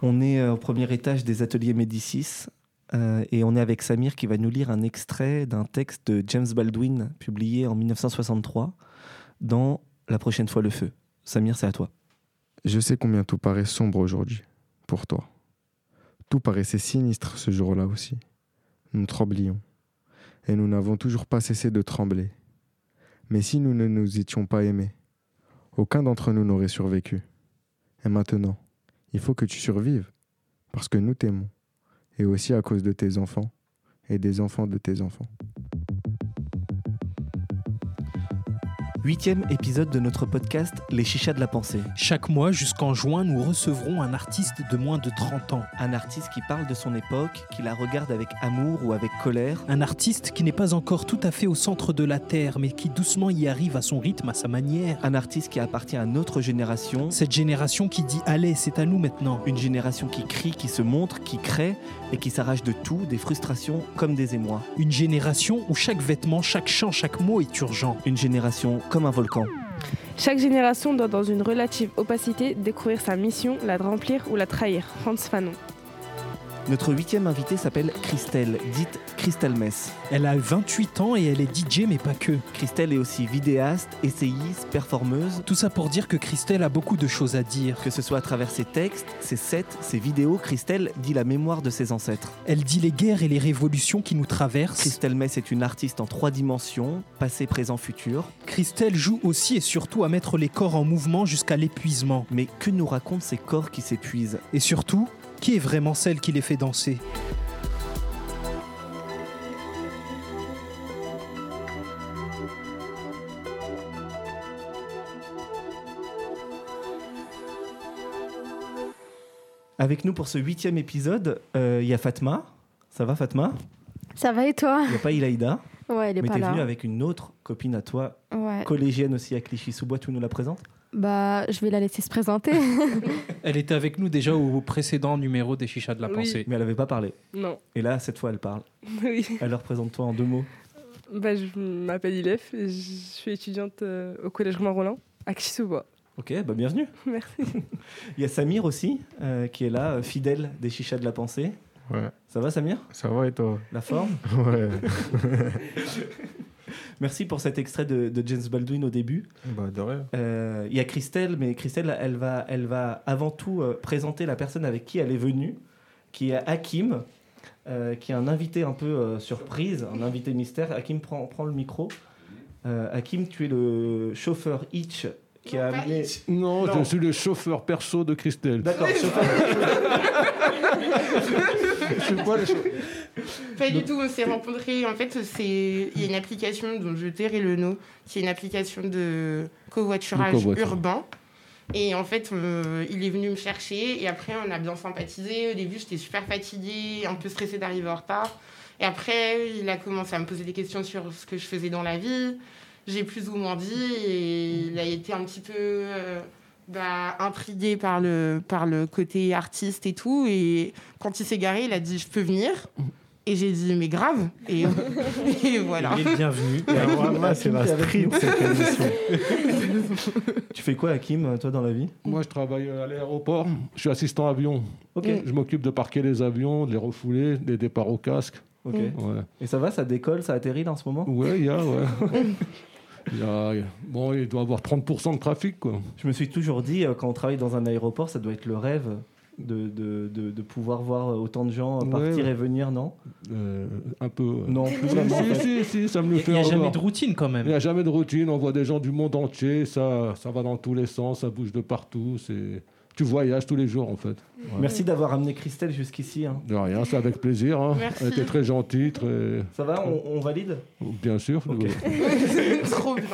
On est euh, au premier étage des ateliers Médicis euh, et on est avec Samir qui va nous lire un extrait d'un texte de James Baldwin publié en 1963 dans La prochaine fois le feu. Samir, c'est à toi. Je sais combien tout paraît sombre aujourd'hui, pour toi. Tout paraissait sinistre ce jour-là aussi. Nous tremblions. Et nous n'avons toujours pas cessé de trembler. Mais si nous ne nous étions pas aimés, aucun d'entre nous n'aurait survécu. Et maintenant, il faut que tu survives, parce que nous t'aimons, et aussi à cause de tes enfants, et des enfants de tes enfants. Huitième épisode de notre podcast Les Chichas de la Pensée. Chaque mois jusqu'en juin, nous recevrons un artiste de moins de 30 ans. Un artiste qui parle de son époque, qui la regarde avec amour ou avec colère. Un artiste qui n'est pas encore tout à fait au centre de la Terre, mais qui doucement y arrive à son rythme, à sa manière. Un artiste qui appartient à notre génération. Cette génération qui dit Allez, c'est à nous maintenant. Une génération qui crie, qui se montre, qui crée et qui s'arrache de tout, des frustrations comme des émois. Une génération où chaque vêtement, chaque chant, chaque mot est urgent. Une génération comme un volcan. Chaque génération doit, dans une relative opacité, découvrir sa mission, la remplir ou la trahir. Franz Fanon. Notre huitième invitée s'appelle Christelle, dite Christelle Mess. Elle a 28 ans et elle est DJ, mais pas que. Christelle est aussi vidéaste, essayiste, performeuse. Tout ça pour dire que Christelle a beaucoup de choses à dire. Que ce soit à travers ses textes, ses sets, ses vidéos, Christelle dit la mémoire de ses ancêtres. Elle dit les guerres et les révolutions qui nous traversent. Christelle Mess est une artiste en trois dimensions, passé, présent, futur. Christelle joue aussi et surtout à mettre les corps en mouvement jusqu'à l'épuisement. Mais que nous racontent ces corps qui s'épuisent? Et surtout, qui est vraiment celle qui les fait danser Avec nous pour ce huitième épisode, il y a Fatma. Ça va Fatma? Ça va et toi? Il n'y a pas Ilaïda? Ouais, elle est Mais pas t'es là. venue avec une autre copine à toi, Ouais. collégienne aussi à Clichy-sous-Bois, tu nous la présentes? Bah, je vais la laisser se présenter. Elle était avec nous déjà au précédent numéro des Chichas de la Oui. Pensée. Mais elle n'avait pas parlé. Non. Et là, cette fois, elle parle. Oui. Alors, présente-toi en deux mots. Bah, je m'appelle Ilef et je suis étudiante euh, au collège Romain Roland à Clichy-sous-Bois. Ok, bah bienvenue. Merci. Il y a Samir aussi, euh, qui est là, euh, fidèle des chichas de la pensée. Ouais, Ça va, Samir? Ça va et toi? La forme? Ouais. Merci pour cet extrait de, de James Baldwin au début. bah, de rien. Euh, Il y a Christelle, mais Christelle, elle va, elle va avant tout euh, présenter la personne avec qui elle est venue, qui est Hakim, euh, qui est un invité un peu euh, surprise, un invité mystère. Hakim, prend, prend le micro. Euh, Hakim, tu es le chauffeur Hitch qui a amené... Non, Non. je suis le chauffeur perso de Christelle. D'accord, chauffeur. Je suis pas le chauffeur. Pas du tout, on s'est rencontrés. En fait, c'est il y a une application dont je tairai le nom, qui est une application de covoiturage urbain. Et en fait, euh, il est venu me chercher et après, on a bien sympathisé. Au début, j'étais super fatiguée, un peu stressée d'arriver en retard. Et après, il a commencé à me poser des questions sur ce que je faisais dans la vie. J'ai plus ou moins dit et il a été un petit peu euh, bah, intrigué par le, par le côté artiste et tout. Et quand il s'est garé, il a dit Je peux venir Et j'ai dit Mais grave Et, et voilà. Et alors là, c'est la street, cette émission. tu fais quoi, Hakim, toi, dans la vie? Moi, je travaille à l'aéroport. Je suis assistant avion. Ok, Je m'occupe de parquer les avions, de les refouler, des départs au casque. ok. Ouais, Et ça va, ça décolle, ça atterrit là en ce moment? Ouais, il y a, ouais. Il y a- bon, il doit y avoir 30% de trafic, quoi. Je me suis toujours dit, euh, quand on travaille dans un aéroport, ça doit être le rêve de, de, de, de pouvoir voir euh, autant de gens euh, Ouais, partir ouais. et venir, non? Euh, un peu. ouais. Non, plus vraiment. en Si, fait. si, si, ça me le Il fait n'y a jamais de routine quand Il même. n'y a jamais de routine, on voit des gens du monde entier, ça, ça va dans tous les sens, ça bouge de partout. C'est... Tu voyages tous les jours en fait. Merci d'avoir amené Christelle jusqu'ici. hein. De rien, c'est avec plaisir. hein. Merci. Elle était très gentille, très... Ça va, on, on valide? Bien sûr. Ok. Trop bien.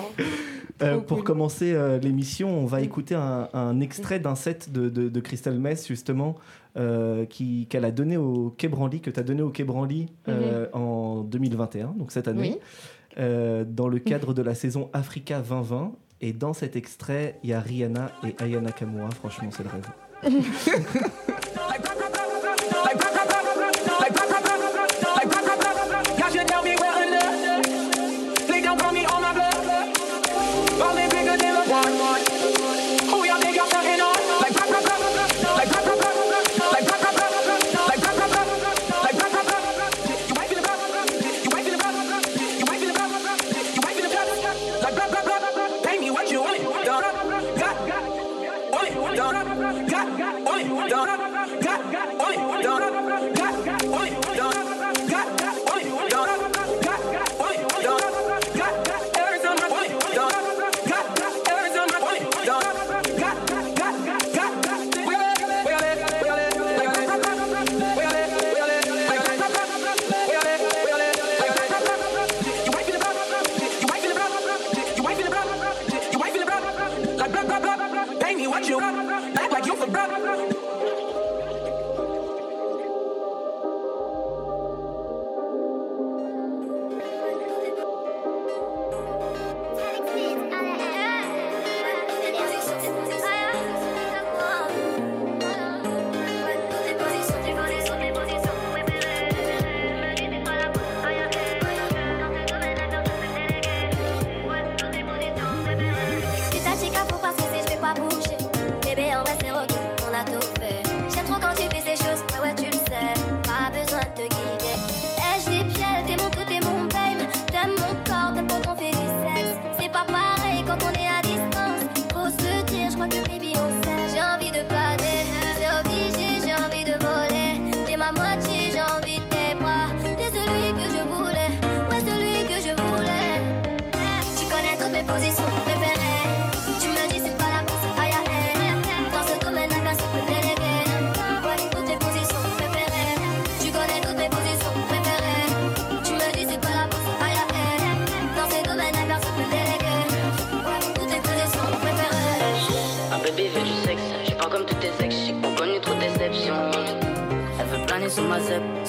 Euh, Pour cool. commencer euh, l'émission, on va écouter un, un extrait d'un set de, de, de Christelle Mess, justement, euh, qu'elle a donné au Quai Branly, que tu as donné au Quai Branly euh, en 2021, donc cette année, Oui. dans le cadre de la saison Africa 2020. Et dans cet extrait, il y a Rihanna et Ayana Kamura. Franchement, c'est le rêve.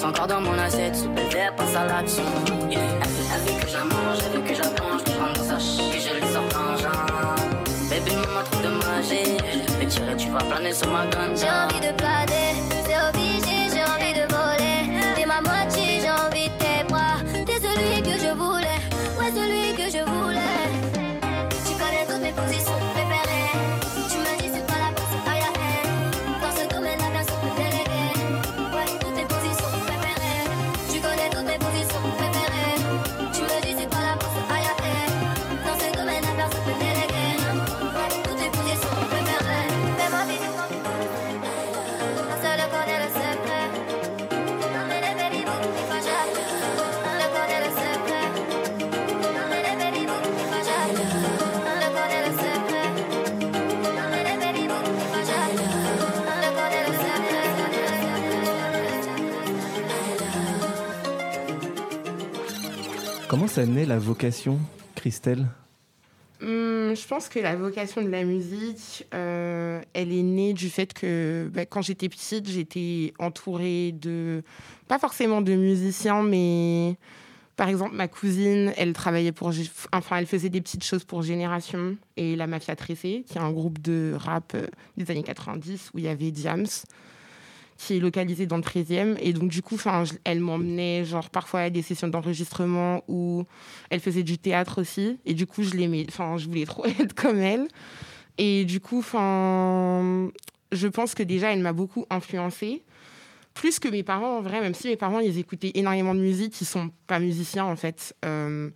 encore dans mon assiette, bébé, elle passe à l'action. Yeah. Que la veut que je la plonge, que je rentre dans sa chier, je lui sors. Bébé, moment trop de magie, je vais tirer, tu vas planer sur ma J'ai ganja. envie de planer, Comment ça naît la vocation, Christelle? Hum, je pense que la vocation de la musique, euh, elle est née du fait que bah, quand j'étais petite, j'étais entourée de, pas forcément de musiciens, mais par exemple ma cousine, elle travaillait pour, enfin elle faisait des petites choses pour Génération et la Mafia Tressée, qui est un groupe de rap euh, des années 90 où il y avait Diams qui est localisé dans le 13e. Et donc, du coup, elle m'emmenait, genre, parfois à des sessions d'enregistrement où elle faisait du théâtre aussi. Et du coup, je l'aimais. Enfin, je voulais trop être comme elle. Et du coup, je pense que déjà, elle m'a beaucoup influencée. Plus que mes parents, en vrai, même si mes parents, ils écoutaient énormément de musique, ils sont pas musiciens, en fait. Euh,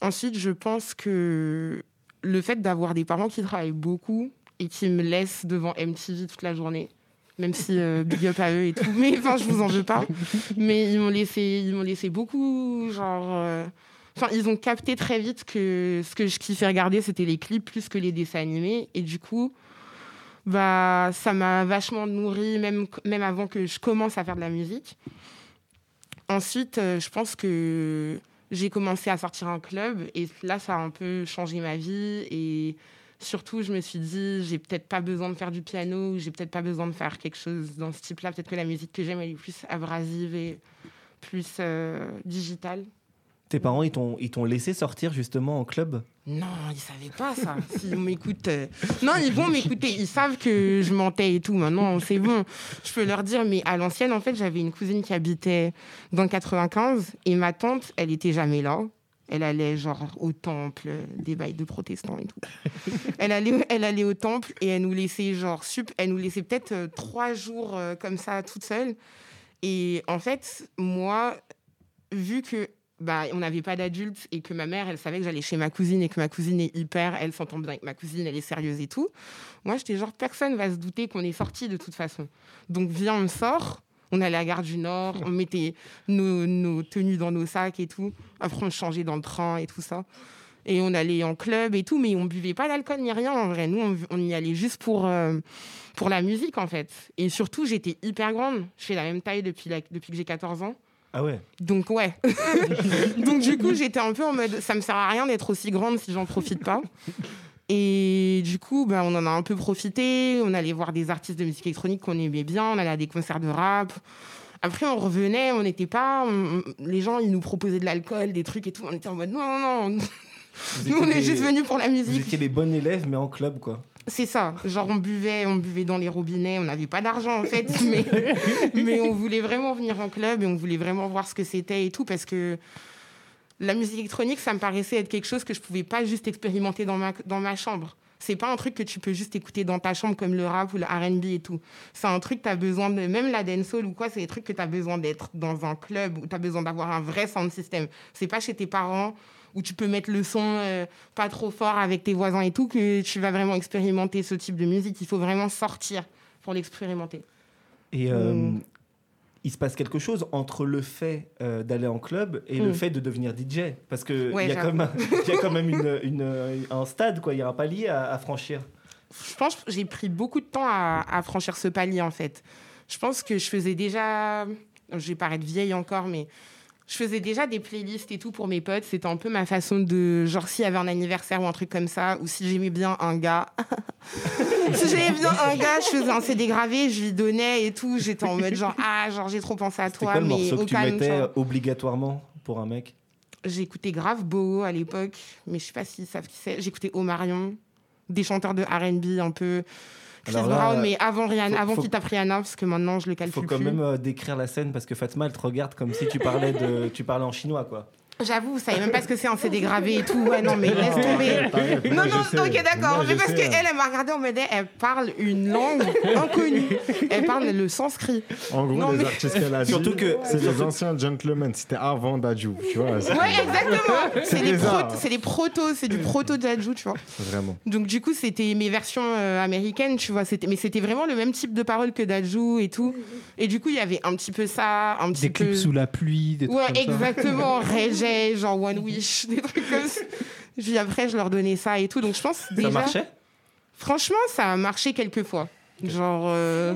ensuite, je pense que le fait d'avoir des parents qui travaillent beaucoup et qui me laissent devant MTV toute la journée, même si euh, big up à eux et tout, mais enfin, je vous en veux pas. Mais ils m'ont laissé, ils m'ont laissé beaucoup, genre. euh, ils ont capté très vite que ce que je kiffais regarder, c'était les clips plus que les dessins animés. Et du coup, bah, ça m'a vachement nourri, même, même avant que je commence à faire de la musique. Ensuite, euh, je pense que j'ai commencé à sortir en club et là, ça a un peu changé ma vie. Et surtout, je me suis dit, j'ai peut-être pas besoin de faire du piano, j'ai peut-être pas besoin de faire quelque chose dans ce type-là. Peut-être que la musique que j'aime, elle est plus abrasive et plus euh, digitale. Tes parents, ils t'ont ils t'ont laissé sortir justement en club? Non, ils savaient pas ça. S'ils m'écoutent. euh, Non, ils vont m'écouter. Ils savent que je mentais et tout. Maintenant, c'est bon. Je peux leur dire. Mais à l'ancienne, en fait, j'avais une cousine qui habitait dans le 95 et ma tante, elle était jamais là. Elle allait genre au temple, euh, des bails de protestants et tout. elle, allait, elle allait au temple et elle nous laissait genre elle nous laissait peut-être euh, trois jours euh, comme ça toute seule. Et en fait, moi, vu que bah, on n'avait pas d'adultes et que ma mère, elle savait que j'allais chez ma cousine et que ma cousine est hyper, elle s'entend bien avec ma cousine, elle est sérieuse et tout. Moi, j'étais genre, personne va se douter qu'on est sorti de toute façon. Donc, viens, on sort. On allait à la gare du Nord, on mettait nos, nos tenues dans nos sacs et tout. Après, on changeait dans le train et tout ça. Et on allait en club et tout, mais on buvait pas d'alcool ni rien en vrai. Nous, on, on y allait juste pour, euh, pour la musique en fait. Et surtout, j'étais hyper grande. Je fais la même taille depuis, la- depuis que j'ai 14 ans. Ah ouais Donc ouais. Donc du coup, j'étais un peu en mode, ça me sert à rien d'être aussi grande si j'en profite pas. Et du coup, ben, on en a un peu profité. On allait voir des artistes de musique électronique qu'on aimait bien. On allait à des concerts de rap. Après, on revenait, on n'était pas. on- les gens, ils nous proposaient de l'alcool, des trucs et tout. On était en mode non, non, non. Vous Nous, on est des- juste venus pour la Vous musique. étiez des bons élèves, mais en club, quoi. C'est ça. Genre, on buvait, on buvait dans les robinets. On n'avait pas d'argent, en fait. Mais, mais on voulait vraiment venir en club et on voulait vraiment voir ce que c'était et tout parce que la musique électronique, ça me paraissait être quelque chose que je pouvais pas juste expérimenter dans ma, dans ma chambre. C'est pas un truc que tu peux juste écouter dans ta chambre comme le rap ou le R&B et tout. C'est un truc que tu as besoin de même la dancehall ou quoi, c'est des trucs que tu as besoin d'être dans un club où tu as besoin d'avoir un vrai sound system. C'est pas chez tes parents où tu peux mettre le son euh, pas trop fort avec tes voisins et tout que tu vas vraiment expérimenter ce type de musique. Il faut vraiment sortir pour l'expérimenter. Et euh, Mm. Il se passe quelque chose entre le fait euh, d'aller en club et le Mm. fait de devenir DJ. Parce qu'il Ouais, y, a quand même- il y a quand même une, une- un stade, quoi. Il y a un palier à, à franchir. je pense que j'ai pris beaucoup de temps à, à franchir ce palier en fait. Je pense que je faisais déjà, je vais paraître vieille encore, mais je faisais déjà des playlists et tout pour mes potes. C'était un peu ma façon de, genre s'il y avait un anniversaire ou un truc comme ça, ou si j'aimais bien un gars, si j'aimais bien un gars, je faisais un CD gravé, je lui donnais et tout. J'étais en mode genre ah genre j'ai trop pensé à toi, quoi le mais que tu calme. mettais euh, obligatoirement pour un mec? J'écoutais grave Boho à l'époque, mais je sais pas s'ils savent qui c'est. J'écoutais Omarion, des chanteurs de R&B un peu. Chris là, Brown, mais avant Rihanna, faut- avant qu'il tape Rihanna, parce que maintenant je le Il calcule faut quand plus. même euh, décrire la scène parce que Fatma, elle te regarde comme si tu parlais, de, tu parlais en chinois, quoi. J'avoue, vous savez même pas ce que c'est un CD gravé et tout. Ouais, non, mais laisse tomber. Non, non, ok, d'accord. Mais parce qu'elle, elle m'a regardé en mode, elle parle une langue inconnue. Elle parle le sanskrit. En gros, Non, les mais- artistes qu'elle a dit, Surtout que- c'est les anciens gentlemen. C'était avant Dajou, tu vois. Ouais, exactement. C'est proto- c'est protos, c'est du proto Jaju, tu vois. Vraiment. Donc du coup, c'était mes versions euh, américaines, tu vois. C'était, mais c'était vraiment le même type de paroles que Dajou et tout. Et du coup, il y avait un petit peu ça, un petit Des peu. clips sous la pluie, des trucs Ouais, comme ça. Genre One Wish, des trucs comme ça. Puis après, je leur donnais ça et tout. Donc je pense déjà. Ça marchait? Franchement, ça a marché quelques fois. Genre. euh,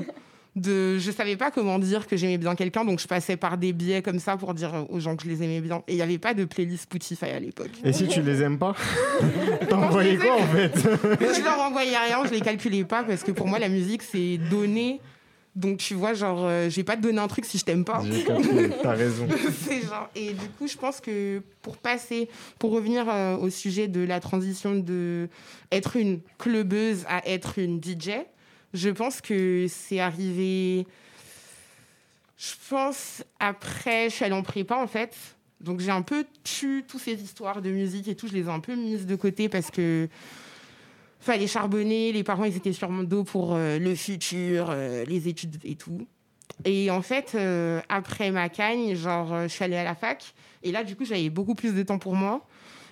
de, je savais pas comment dire que j'aimais bien quelqu'un, donc je passais par des biais comme ça pour dire aux gens que je les aimais bien. Et il n'y avait pas de playlist Spotify à l'époque. Et si tu les aimes pas, envoyé quoi en fait? Je leur envoyais rien, je les calculais pas parce que pour moi la musique c'est donner. Donc tu vois, genre, euh, je vais pas te donner un truc si je t'aime pas. T'as raison. C'est genre- et du coup, je pense que pour passer, pour revenir euh, au sujet de la transition de être une clubeuse à être une DJ, je pense que c'est arrivé. Je pense après, je suis allée en prépa en fait. Donc j'ai un peu tué toutes ces histoires de musique et tout, je les ai un peu mises de côté parce que fallait charbonner, les parents ils étaient sur mon dos pour euh, le futur, euh, les études et tout. Et en fait, euh, après ma cagne, genre, je suis allée à la fac. Et là, du coup, j'avais beaucoup plus de temps pour moi.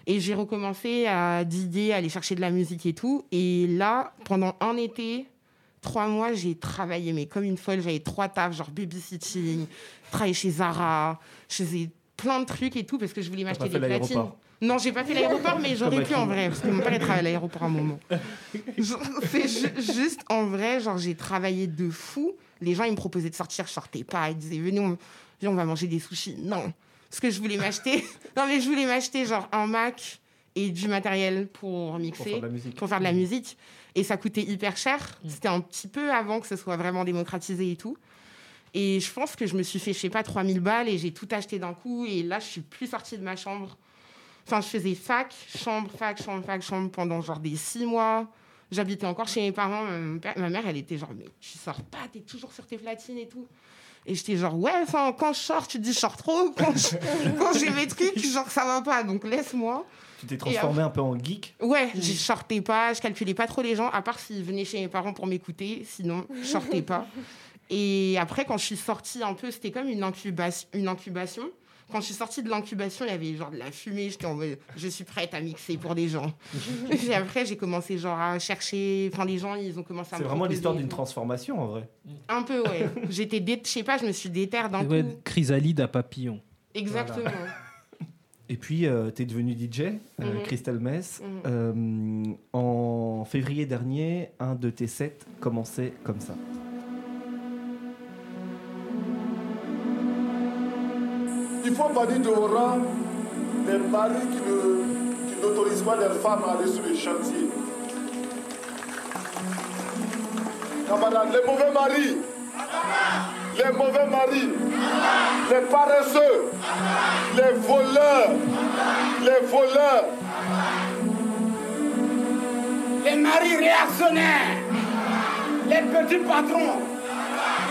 Et j'ai recommencé à diguer, à aller chercher de la musique et tout. Et là, pendant un été, trois mois, j'ai travaillé, mais comme une folle. J'avais trois tafs, genre babysitting, travailler chez Zara. Je faisais plein de trucs et tout parce que je voulais m'acheter des platines. Non, j'ai pas fait l'aéroport, mais j'aurais pu en vrai, parce que mon père il travaille à l'aéroport à un moment. C'est ju- juste en vrai, genre j'ai travaillé de fou. Les gens ils me proposaient de sortir, je sortais pas. Ils disaient venez, on va manger des sushis. Non, parce que je voulais m'acheter. non mais je voulais m'acheter genre un Mac et du matériel pour mixer, Pour faire de la musique. pour faire de la musique. Et ça coûtait hyper cher. C'était un petit peu avant que ce soit vraiment démocratisé et tout. Et je pense que je me suis fait, je sais pas, 3000 balles et j'ai tout acheté d'un coup. Et là, je suis plus sortie de ma chambre. Enfin, je faisais fac, chambre, fac, chambre, fac, chambre pendant genre des six mois. J'habitais encore chez mes parents. Ma mère, elle était genre, mais tu sors pas, t'es toujours sur tes platines et tout. Et j'étais genre, ouais, enfin, quand je sors, tu dis, je sors trop. Quand je- quand j'ai mes trucs, genre, ça va pas. Donc laisse-moi. Tu t'es transformé un peu en geek Ouais, je sortais pas, je calculais pas trop les gens, à part s'ils venaient chez mes parents pour m'écouter, sinon je sortais pas. Et après, quand je suis sortie un peu, c'était comme une, incubation, une incubation. Quand je suis sortie de l'incubation, il y avait genre de la fumée. J'étais en mode, je suis prête à mixer pour des gens. Et puis après, j'ai commencé genre à chercher. Enfin, les gens, ils ont commencé à C'est me vraiment proposer l'histoire d'une transformation en vrai. Un peu, ouais. J'étais, dé- je sais pas, je me suis déterre d'un Ouais, coup. chrysalide à papillon. Exactement. Et puis, tu es devenu DJ, euh, Mhm. Christelle Mess. Mhm. Euh, en février dernier, un de tes sets commençait comme ça. Il faut bannir de rang les maris qui n'autorisent pas leurs femmes à aller sur les chantiers. Camarades, les mauvais maris, les mauvais maris, les paresseux, les voleurs, les voleurs, Les maris réactionnaires, les petits patrons,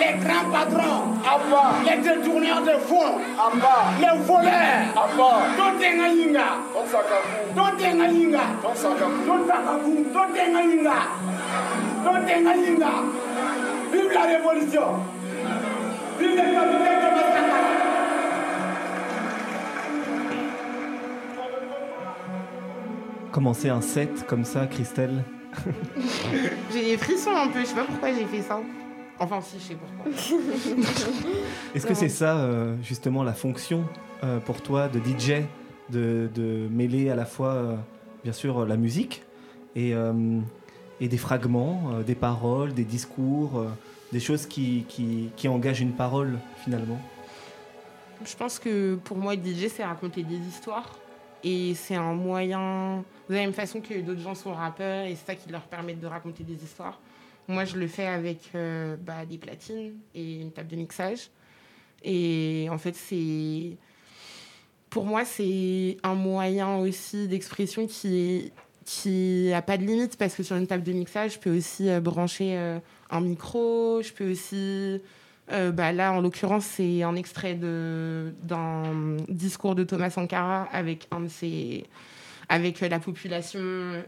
les grands patrons, les détourneurs de fonds, les voleurs, Don't tenga yinga. Don't tenga yinga. Don't takabu. Don't tenga yinga. Don't tenga yinga. Vive la révolution. Vive Thomas Sankara. Commencer un set comme ça, Christelle J'ai des frissons un peu, je sais pas pourquoi j'ai fait ça. Enfin, si, je sais pourquoi. Est-ce que c'est ça, euh, justement, la fonction euh, pour toi de DJ, de, de mêler à la fois, euh, bien sûr, la musique et, et des fragments, des paroles, des discours, des choses qui, qui, qui engagent une parole, finalement? Je pense que pour moi, DJ, c'est raconter des histoires. Et c'est un moyen, de la même façon que d'autres gens sont rappeurs, et c'est ça qui leur permet de raconter des histoires. Moi, je le fais avec euh, bah, des platines et une table de mixage. Et en fait, c'est. Pour moi, c'est un moyen aussi d'expression qui qui a pas de limite parce que sur une table de mixage, je peux aussi euh, brancher euh, un micro, je peux aussi bah là, en l'occurrence, c'est un extrait d'un discours de Thomas Sankara avec avec la population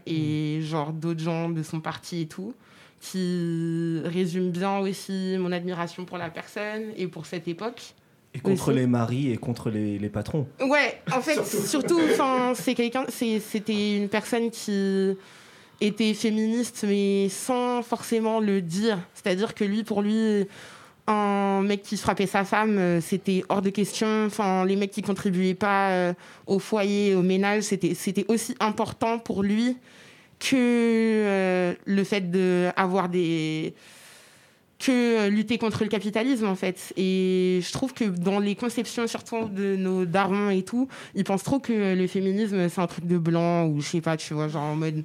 et genre d'autres gens de son parti et tout, qui résume bien aussi mon admiration pour la personne et pour cette époque. Et contre Aussi. les maris et contre les, les patrons. Ouais, en fait, surtout, enfin, c'est quelqu'un, c'est- c'était une personne qui était féministe, mais sans forcément le dire. C'est-à-dire que lui, pour lui, un mec qui frappait sa femme, euh, c'était hors de question. Enfin, les mecs qui contribuaient pas euh, au foyer, au ménage, c'était, c'était aussi important pour lui que euh, le fait d'avoir des que euh, lutter contre le capitalisme en fait. Et je trouve que dans les conceptions surtout de nos darons et tout, ils pensent trop que le féminisme c'est un truc de blanc ou je sais pas, tu vois, genre en mode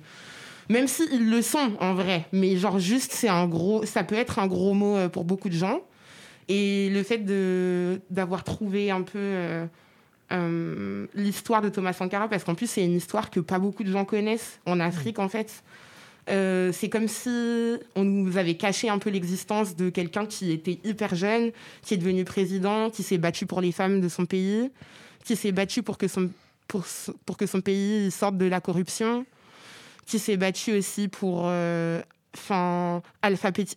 même si le sont en vrai, mais genre juste c'est un gros ça peut être un gros mot euh, pour beaucoup de gens. Et le fait de d'avoir trouvé un peu euh, l'histoire de Thomas Sankara parce qu'en plus c'est une histoire que pas beaucoup de gens connaissent en Afrique en fait. Euh, c'est comme si on nous avait caché un peu l'existence de quelqu'un qui était hyper jeune, qui est devenu président, qui s'est battu pour les femmes de son pays, qui s'est battu pour que son, pour, que son pays sorte de la corruption, qui s'est battu aussi pour euh, alphabéti-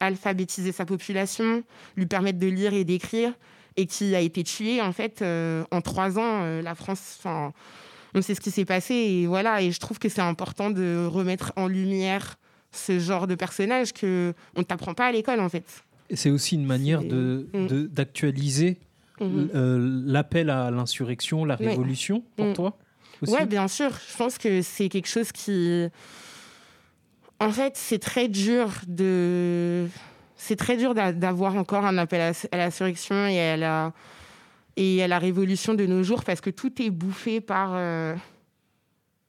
alphabétiser sa population, lui permettre de lire et d'écrire, et qui a été tué en fait euh, en trois ans. euh, la France, on sait ce qui s'est passé et voilà. Et je trouve que c'est important de remettre en lumière ce genre de personnage que on t'apprend pas à l'école en fait. C'est aussi une manière de- de- d'actualiser Mhm. euh, l'appel à l'insurrection, la Ouais. révolution, pour Mm. toi Ouais, bien sûr. Je pense que c'est quelque chose qui. En fait, c'est très dur de. C'est très dur d'a- d'avoir encore un appel à, à l'insurrection et à la et à la révolution de nos jours parce que tout est bouffé par. euh,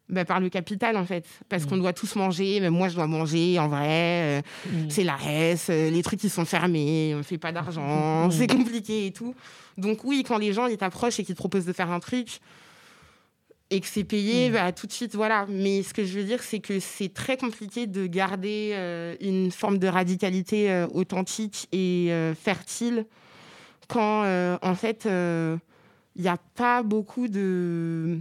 bah, par le capital en fait. Parce qu'on doit tous manger même moi je dois manger en vrai euh, c'est la reste euh, les trucs qui sont fermés on fait pas d'argent c'est compliqué et tout. Donc oui quand les gens ils t'approchent et qu'ils te proposent de faire un truc et que c'est payé, bah, tout de suite, voilà. Mais ce que je veux dire, c'est que c'est très compliqué de garder euh, une forme de radicalité euh, authentique et euh, fertile quand, en fait, il n'y a pas beaucoup de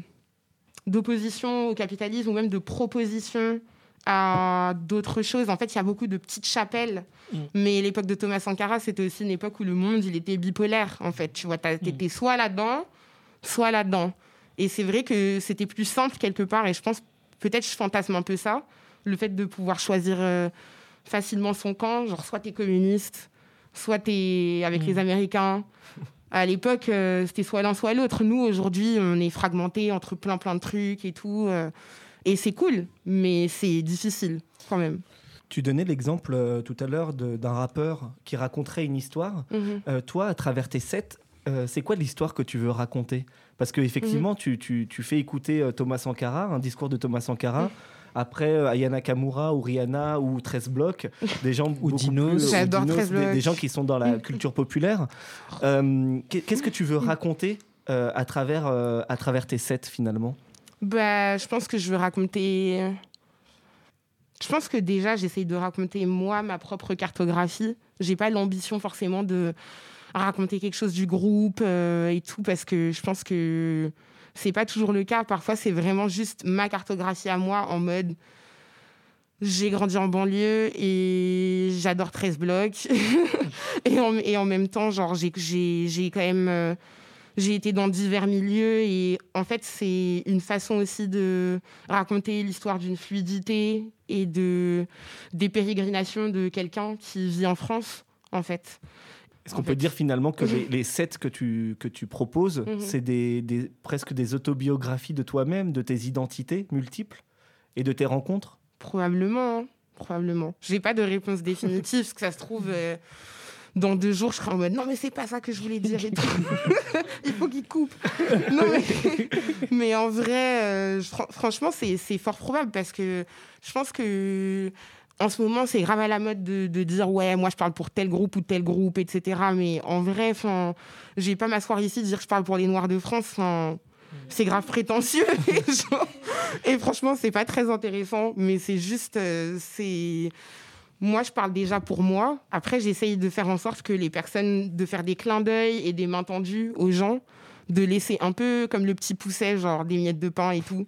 d'opposition au capitalisme ou même de proposition à d'autres choses. En fait, il y a beaucoup de petites chapelles. Mais l'époque de Thomas Sankara, c'était aussi une époque où le monde, il était bipolaire, en fait. Tu vois, t'as- t'étais soit là-dedans, soit là-dedans. Et c'est vrai que c'était plus simple quelque part, et je pense, peut-être je fantasme un peu ça, le fait de pouvoir choisir euh, facilement son camp, genre soit t'es communiste, soit t'es avec les Américains. À l'époque, euh, c'était soit l'un, soit l'autre. Nous, aujourd'hui, on est fragmentés entre plein, plein de trucs et tout. euh, et c'est cool, mais c'est difficile quand même. Tu donnais l'exemple euh, tout à l'heure d'un rappeur qui raconterait une histoire. Mhm. Euh, toi, à travers tes sets, euh, c'est quoi l'histoire que tu veux raconter? Parce qu'effectivement, Mhm. tu, tu- tu fais écouter euh, Thomas Sankara, un discours de Thomas Sankara. Après, euh, Ayana Kamura ou Rihanna ou 13 blocs, des gens ou Dinos. J'adore 13 des, gens qui sont dans la culture populaire. Euh, qu'est- Qu'est-ce que tu veux raconter euh, à, travers, euh, à travers tes sets finalement? Bah, je pense que je veux raconter. Je pense que déjà, j'essaye de raconter moi ma propre cartographie. J'ai pas l'ambition forcément de raconter quelque chose du groupe euh, et tout parce que je pense que c'est pas toujours le cas. Parfois, c'est vraiment juste ma cartographie à moi en mode. J'ai grandi en banlieue et j'adore 13 blocs. et, en, même temps, genre, j'ai- j'ai j'ai quand même. euh, j'ai été dans divers milieux et en fait, c'est une façon aussi de raconter l'histoire d'une fluidité et de, des pérégrinations de quelqu'un qui vit en France, en fait. Est-ce qu'on peut dire finalement que les, les sets que tu, que tu proposes, Mhm. c'est des, des- presque des autobiographies de toi-même, de tes identités multiples et de tes rencontres? Probablement, hein, probablement. J'ai pas de réponse définitive, parce que ça se trouve, euh, dans deux jours, je serai en mode non, mais c'est pas ça que je voulais dire et tout. Il faut qu'il coupe. Non, mais, mais en vrai, euh, fran- franchement, c'est c'est fort probable parce que je pense que. En ce moment, c'est grave à la mode de, de dire ouais, moi je parle pour tel groupe ou tel groupe, etc. Mais en vrai, je vais pas m'asseoir ici et dire que je parle pour les Noirs de France. c'est grave prétentieux. et franchement, c'est pas très intéressant, mais c'est juste, euh, c'est. Moi, je parle déjà pour moi. Après, j'essaye de faire en sorte que les personnes, de faire des clins d'œil et des mains tendues aux gens, de laisser un peu comme le petit pousset, genre des miettes de pain et tout.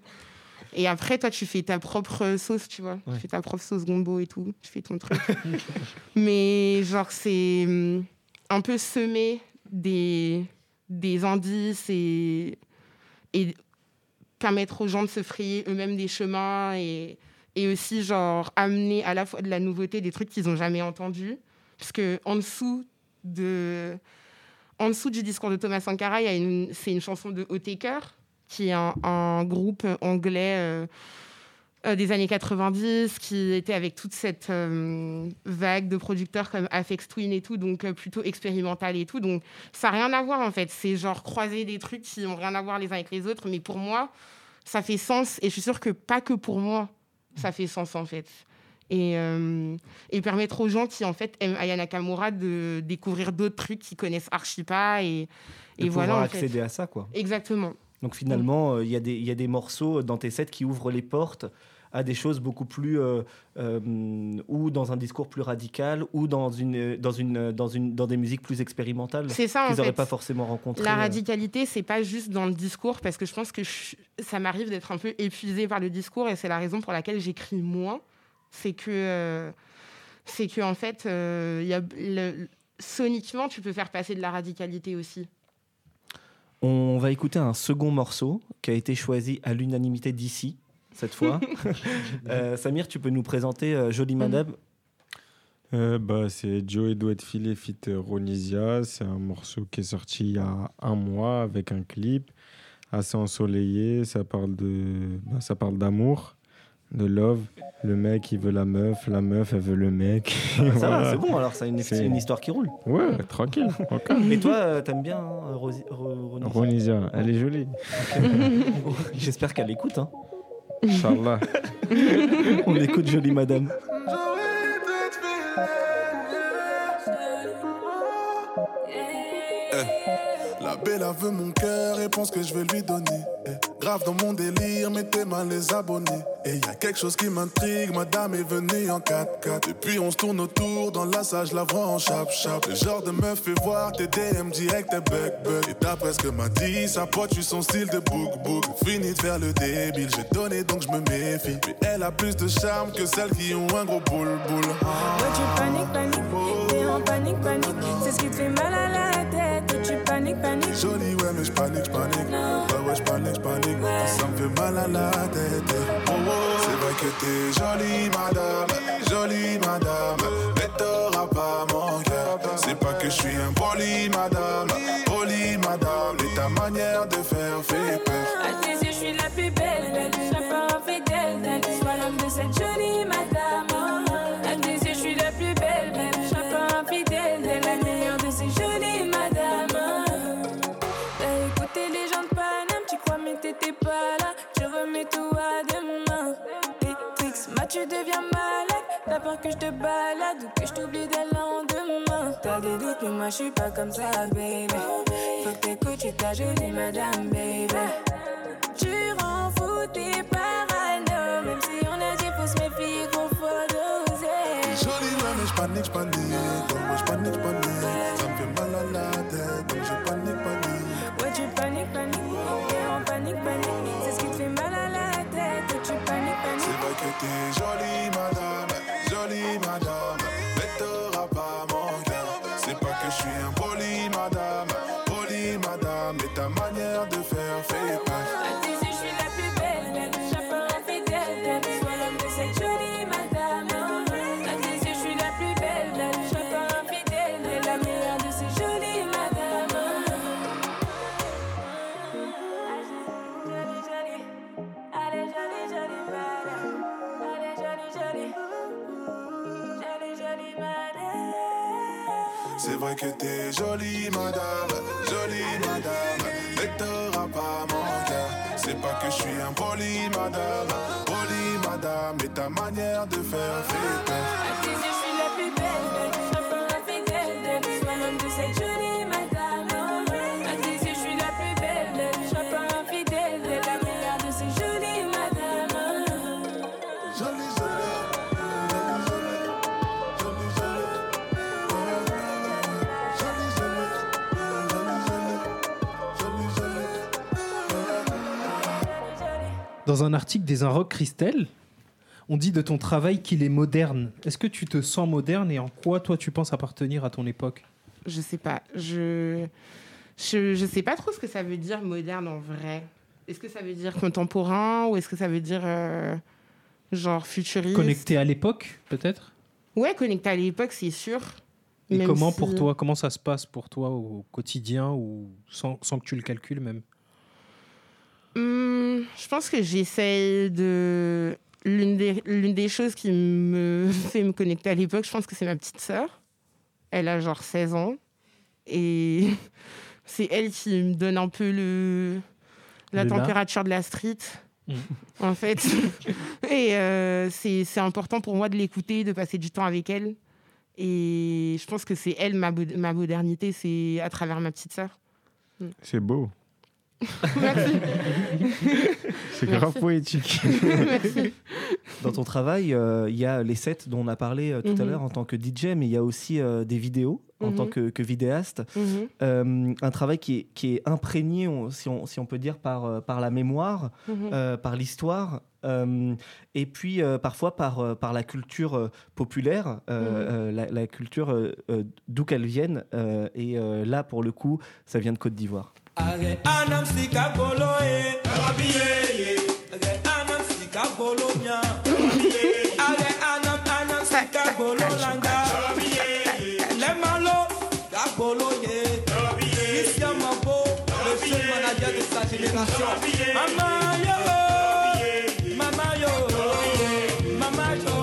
Et après, toi, tu fais ta propre sauce, tu vois. Ouais. Tu fais ta propre sauce gombo et tout. Tu fais ton truc. Mais genre, c'est hum, un peu semer des, des indices et, et permettre aux gens de se frayer eux-mêmes des chemins et, et aussi genre amener à la fois de la nouveauté, des trucs qu'ils n'ont jamais entendus. Parce que en dessous de... En dessous du discours de Thomas Sankara, il y a une, c'est une chanson de Otaker, qui est un, un groupe anglais euh, euh, des années 90, qui était avec toute cette euh, vague de producteurs comme Afex Twin et tout, donc euh, plutôt expérimental et tout. Donc ça n'a rien à voir en fait. C'est genre croiser des trucs qui n'ont rien à voir les uns avec les autres, mais pour moi, ça fait sens. Et je suis sûre que pas que pour moi, ça fait sens en fait. Et, euh, et permettre aux gens qui en fait aiment Aya Nakamura de découvrir d'autres trucs qu'ils connaissent archi pas et, de et voilà pouvoir en fait. accéder à ça quoi. Exactement. Donc finalement, euh, il y, a des- il y a des morceaux dans tes sets qui ouvrent les portes à des choses beaucoup plus euh, euh, ou dans un discours plus radical ou dans une dans une dans une dans des musiques plus expérimentales C'est ça, qu'ils n'auraient pas forcément rencontrées. La radicalité, c'est pas juste dans le discours, parce que je pense que je- ça m'arrive d'être un peu épuisée par le discours, et c'est la raison pour laquelle j'écris moins. C'est que, euh, c'est que en fait, il y a le- soniquement, tu peux faire passer de la radicalité aussi. On va écouter un second morceau qui a été choisi à l'unanimité d'ici cette fois. Euh, Samir, tu peux nous présenter euh, Jolie Madame Euh, bah, c'est Joey Doit Filet fit Ronisia. C'est un morceau qui est sorti il y a un mois avec un clip assez ensoleillé. Ça parle de, bah, ça parle d'amour, de love. Le mec, il veut la meuf. La meuf, elle veut le mec. Ça va, c'est bon alors, c'est une, histoire qui roule. Ouais, tranquille. ok. Mais toi, euh, t'aimes bien hein, Rosi- Ro- Ronisia Ronisia, elle est jolie. J'espère qu'elle écoute. Hein. Inch'Allah. On écoute Jolie Madame. La belle elle veut mon cœur et pense que je vais lui donner. Eh, grave dans mon délire, mettez mal les abonnés. Et y a quelque chose qui m'intrigue, madame est venue en 4x4. Et puis on se tourne autour, dans la salle, je la vois en chap-chap. Le genre de meuf fait voir tes DM direct, tes bug bug. Et d'après ce que m'a dit, sa pote, tu son style de book book. Fini de faire le débile, j'ai donné donc je me méfie. Mais elle a plus de charme que celles qui ont un gros boule boule. Ouais, tu paniques, paniques, t'es en panique, panique. C'est ce qui te fait mal à la panique, panique. Jolie, ouais, mais je panique, panique. Ouais, ouais, je panique. Ça me fait mal à la tête. Oh, oh. C'est vrai que t'es jolie, madame. Jolie, madame. Mais t'auras pas mon cœur. C'est pas que je suis un poli, madame. Poli, madame. Mais ta manière de faire fait peur. Peur que je te balade ou que je t'oublie dès le lendemain. T'as des doutes, mais moi, je suis pas comme ça, baby. Faut que t'écoutes, tu ta jolie madame, baby. Tu rends fou tes parano Même si on a dit faut se méfier qu'on faut doser Jolie, ouais, mais je panique, je panique. Ouais, ouais, je panique, je panique. Ça me fait mal à la tête. Donc je panique, panique. Ouais tu paniques, paniques T'es en panique, panique C'est ce qui te fait mal à la tête tu paniques, C'est paniques vrai que t'es jolie, madame. C'est vrai que t'es jolie, madame. Jolie, madame. Mais t'auras pas mon cœur. C'est pas que je suis un poli, madame. Poli, madame. Mais ta manière de faire fait peur. Je suis la plus belle, infidèle, belle. Sois l'homme de cette jolie Dans un article des Inrocks Christelle, on dit de ton travail qu'il est moderne. Est-ce que tu te sens moderne et en quoi toi tu penses appartenir à ton époque? Je sais pas. Je... je je sais pas trop ce que ça veut dire moderne en vrai. Est-ce que ça veut dire contemporain ou est-ce que ça veut dire euh, genre futuriste? Connecté à l'époque, peut-être? Ouais, connecté à l'époque, c'est sûr. Et comment si- pour toi Comment ça se passe pour toi au quotidien ou sans, sans que tu le calcules même? Hum, je pense que j'essaye de. L'une des, l'une des choses qui me fait me connecter à l'époque, je pense que c'est ma petite sœur. Elle a genre 16 ans. Et c'est elle qui me donne un peu le, la température de la street. Mm. En fait. Et euh, c'est c'est important pour moi de l'écouter, de passer du temps avec elle. Et je pense que c'est elle, ma, ma modernité, c'est à travers ma petite sœur. C'est beau. Merci. C'est grave poétique. Merci. Dans ton travail, euh, il y a les sets dont on a parlé euh, tout à Mhm. l'heure en tant que DJ, mais il y a aussi euh, des vidéos en Mhm. tant que, que vidéaste. Mhm. Euh, un travail qui est, qui est imprégné, on- si, on, si on peut dire, par, par la mémoire, par l'histoire, euh, et puis euh, parfois par, par la culture euh, populaire, euh, Mhm. euh, la, la culture d'où qu'elle vienne. euh, et euh, là, pour le coup, ça vient de Côte d'Ivoire. Age anam sika bolo e Rabiye ye Age anam sika bolo nya Rabiye Age anam anam sika bolo langa Rabiye Le malo ka bolo ye Rabiye Christian Mabo Le seul manager de sa génération Mama yo Mama yo Mama yo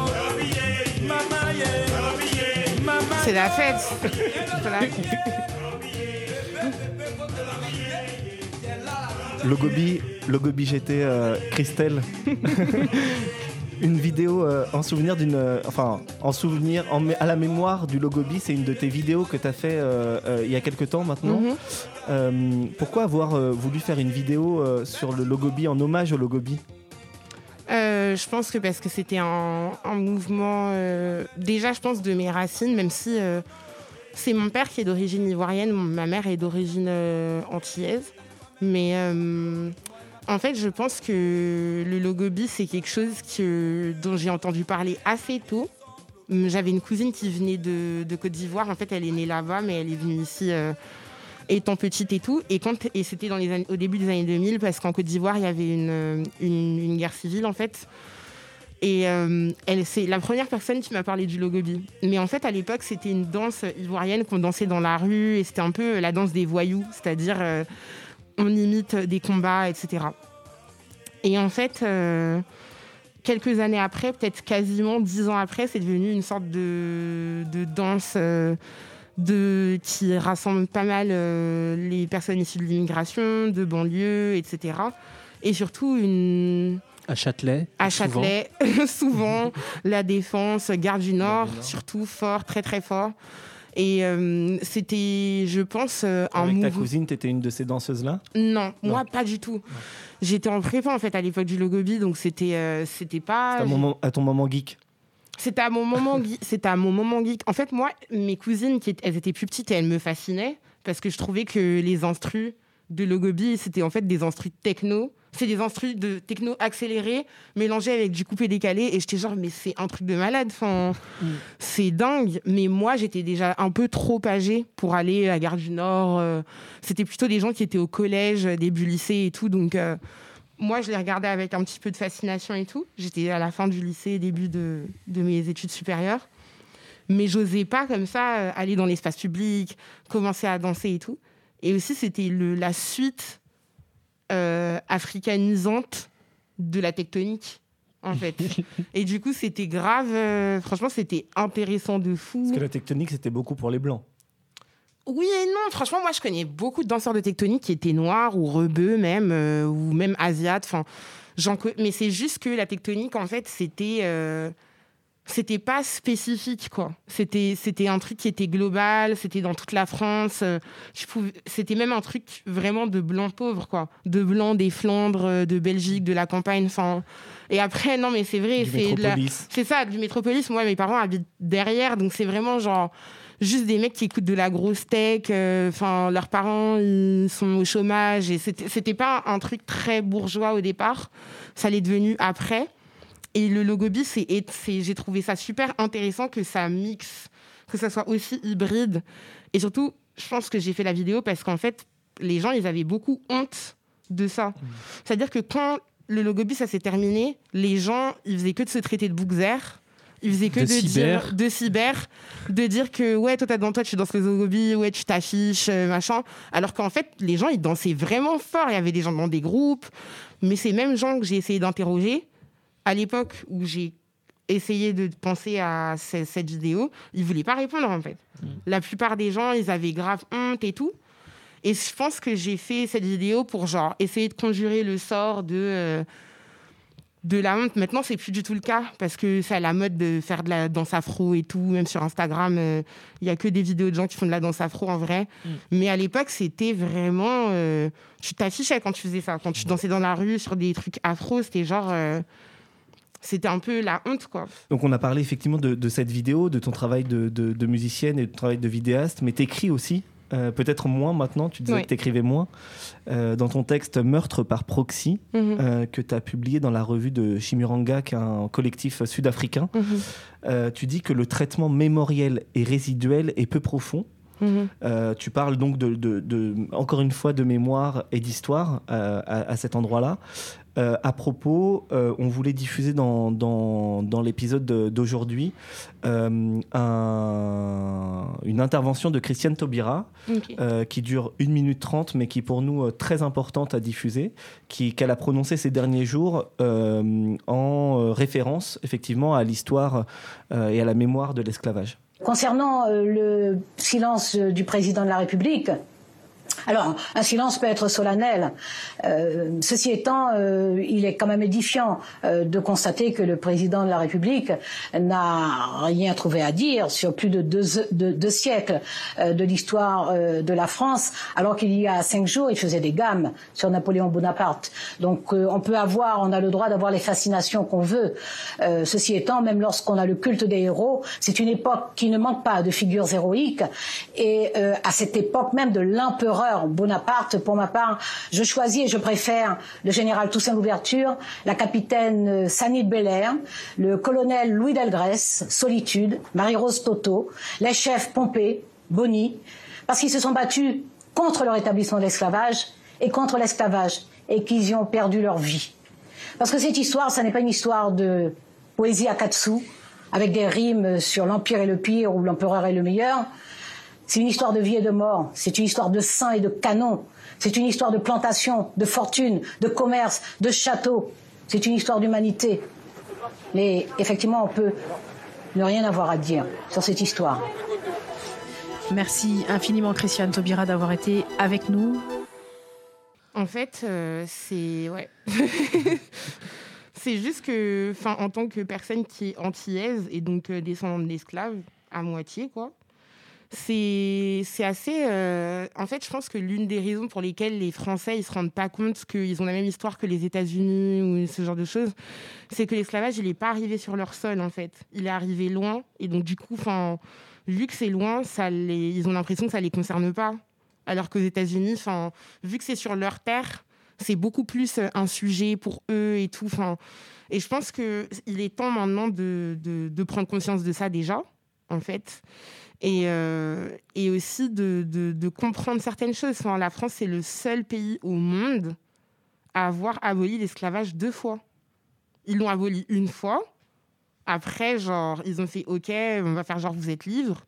Mama ye Mama C'est la fête. Voilà. Logobi, Logobi GT euh, Christelle. une vidéo euh, en souvenir d'une. euh, enfin, en souvenir, en à la mémoire du Logobi, c'est une de tes vidéos que tu as fait euh, il y a quelques temps maintenant. Mhm. Pourquoi avoir voulu faire une vidéo sur le Logobi en hommage au Logobi? Je pense que parce que c'était un, un mouvement, déjà, je pense, de mes racines, même si c'est mon père qui est d'origine ivoirienne, ma mère est d'origine antillaise. Mais euh, en fait, je pense que le logobi, c'est quelque chose que, dont j'ai entendu parler assez tôt. J'avais une cousine qui venait de, de Côte d'Ivoire. En fait, elle est née là-bas, mais elle est venue ici euh, étant petite et tout. Et, quand, et c'était dans les années- au début des années 2000, parce qu'en Côte d'Ivoire, il y avait une, euh, une, guerre civile, en fait. Et elle, c'est la première personne qui m'a parlé du logobi. Mais en fait, à l'époque, c'était une danse ivoirienne qu'on dansait dans la rue. Et c'était un peu la danse des voyous, c'est-à-dire on imite des combats, etc. Et en fait, euh, quelques années après, peut-être quasiment dix ans après, c'est devenu une sorte de, de danse euh, de, qui rassemble pas mal euh, les personnes issues de l'immigration, de banlieue, etc. Et surtout une, À Châtelet. à souvent. Châtelet, souvent, la Défense, Gare du Nord, surtout fort, très très fort. Et euh, c'était, je pense, euh, un Avec ta cousine, t'étais une de ces danseuses-là? Non, moi pas du tout. J'étais en prépa en fait à l'époque du Logobi, donc c'était euh, c'était pas. C'était à, mon moment- à ton moment geek. C'était à mon moment geek. C'était à mon moment geek. En fait, moi, mes cousines, qui étaient- elles étaient plus petites et elles me fascinaient parce que je trouvais que les instrus de Logobi, c'était en fait des instrus techno. C'est des instrus de techno accélérés mélangés avec du coupé décalé. Et j'étais genre, mais c'est un truc de malade. Enfin, c'est dingue. Mais moi, j'étais déjà un peu trop âgée pour aller à Gare du Nord. euh, C'était plutôt des gens qui étaient au collège, début lycée et tout. Donc, euh, moi, je les regardais avec un petit peu de fascination et tout. J'étais à la fin du lycée, début de, de mes études supérieures. Mais j'osais pas, comme ça, euh, aller dans l'espace public, commencer à danser et tout. Et aussi, c'était la suite africanisante de la tectonique, en fait. et du coup, c'était grave. euh, franchement, c'était intéressant de fou. Parce que la tectonique, c'était beaucoup pour les blancs. Oui et non. Franchement, moi, je connais beaucoup de danseurs de tectonique qui étaient noirs ou rebeux même, euh, ou même asiates. Enfin, mais c'est juste que la tectonique, en fait, c'était... euh, c'était pas spécifique, quoi. C'était, c'était un truc qui était global, c'était dans toute la France. euh, je pouvais- c'était même un truc vraiment de blanc pauvre, quoi. De blanc des Flandres, euh, de Belgique, de la campagne. Enfin, et après, non, mais c'est vrai, Du c'est de la- c'est ça, du métropolis. Moi, mes parents habitent derrière, donc c'est vraiment genre juste des mecs qui écoutent de la grosse tech. euh, Enfin, leurs parents ils sont au chômage et c'était c'était pas un truc très bourgeois au départ. Ça l'est devenu après. Et le logobi, c'est c'est- j'ai trouvé ça super intéressant que ça mixe, que ça soit aussi hybride. Et surtout, je pense que j'ai fait la vidéo parce qu'en fait, les gens, ils avaient beaucoup honte de ça. C'est-à-dire que quand le logobi, ça s'est terminé, les gens, ils faisaient que de se traiter de bookzer. Ils faisaient que De de, cyber. dire de cyber, de dire que ouais, toi t'as dans toi tu danses le logobi, ouais tu t'affiches, euh, machin. Alors qu'en fait, les gens ils dansaient vraiment fort. Il y avait des gens dans des groupes, mais ces mêmes gens que j'ai essayé d'interroger à l'époque où j'ai essayé de penser à ce- cette vidéo, ils voulaient pas répondre en fait. La plupart des gens, ils avaient grave honte et tout. Et je pense que j'ai fait cette vidéo pour genre essayer de conjurer le sort de euh, de la honte. Maintenant, c'est plus du tout le cas parce que c'est à la mode de faire de la danse afro et tout. Même sur Instagram, euh, il y a que des vidéos de gens qui font de la danse afro en vrai. Mais à l'époque, c'était vraiment. euh, tu t'affichais quand tu faisais ça. Quand tu dansais dans la rue sur des trucs afro, c'était genre. C'était un peu la honte, quoi. Donc on a parlé effectivement de, de cette vidéo, de ton travail de, de- de musicienne et de ton travail de vidéaste, mais t'écris aussi, euh, peut-être moins maintenant, tu disais que t'écrivais moins, euh, dans ton texte Meurtre par proxy, Mhm. euh, que tu as publié dans la revue de Chimuranga, qui est un collectif sud-africain. Mhm. Tu dis que le traitement mémoriel et résiduel est peu profond. Mhm. Euh, tu parles donc de, de- de- encore une fois de mémoire et d'histoire euh, à, à cet endroit-là. Euh, à propos, on voulait diffuser dans, dans, dans l'épisode de- d'aujourd'hui un- une intervention de Christiane Taubira qui dure 1 minute 30 mais qui est pour nous très importante à diffuser, qu'elle a prononcée ces derniers jours en référence effectivement à l'histoire et à la mémoire de l'esclavage. Concernant euh, le silence euh, du président de la République, alors un silence peut être solennel. Euh, ceci étant, euh, il est quand même édifiant euh, de constater que le président de la République n'a rien trouvé à dire sur plus de deux, de- deux siècles de l'histoire de la France, alors qu'il y a cinq jours, il faisait des gammes sur Napoléon Bonaparte. Donc on peut avoir, on a le droit d'avoir les fascinations qu'on veut. Ceci étant, même lorsqu'on a le culte des héros, c'est une époque qui ne manque pas de figures héroïques. Et à cette époque même de l'empereur Bonaparte, pour ma part, je choisis et je préfère le général Toussaint Louverture, la capitaine euh, Sani de Belair, le colonel Louis Delgrès, Solitude, Marie-Rose Toto, les chefs Pompée, Bonny, parce qu'ils se sont battus contre le rétablissement de l'esclavage et contre l'esclavage et qu'ils y ont perdu leur vie. Parce que cette histoire, ça n'est pas une histoire de poésie à quatre sous, avec des rimes sur l'Empire et le pire ou l'empereur est le meilleur. C'est une histoire de vie et de mort. C'est une histoire de sang et de canon. C'est une histoire de plantation, de fortune, de commerce, de château. C'est une histoire d'humanité. Mais effectivement, on peut ne rien avoir à dire sur cette histoire. Merci infiniment, Christiane Taubira, d'avoir été avec nous. En fait, euh, c'est. Ouais. c'est juste que, enfin, en tant que personne qui est antillaise et donc euh, descendante d'esclaves, à moitié, quoi, c'est assez. euh, En fait, je pense que l'une des raisons pour lesquelles les Français ils se rendent pas compte qu'ils ont la même histoire que les États-Unis ou ce genre de choses, c'est que l'esclavage il n'est pas arrivé sur leur sol en fait. Il est arrivé loin et donc du coup, enfin, vu que c'est loin, ça les... ils ont l'impression que ça les concerne pas. Alors qu'aux États-Unis, vu que c'est sur leur terre, c'est beaucoup plus un sujet pour eux et tout. Enfin, et je pense que il est temps maintenant de, de prendre conscience de ça déjà, en fait, et, euh, et aussi de, de, comprendre certaines choses. La France, c'est le seul pays au monde à avoir aboli l'esclavage deux fois. Ils l'ont aboli une fois. Après, genre, ils ont fait OK, on va faire genre vous êtes libre.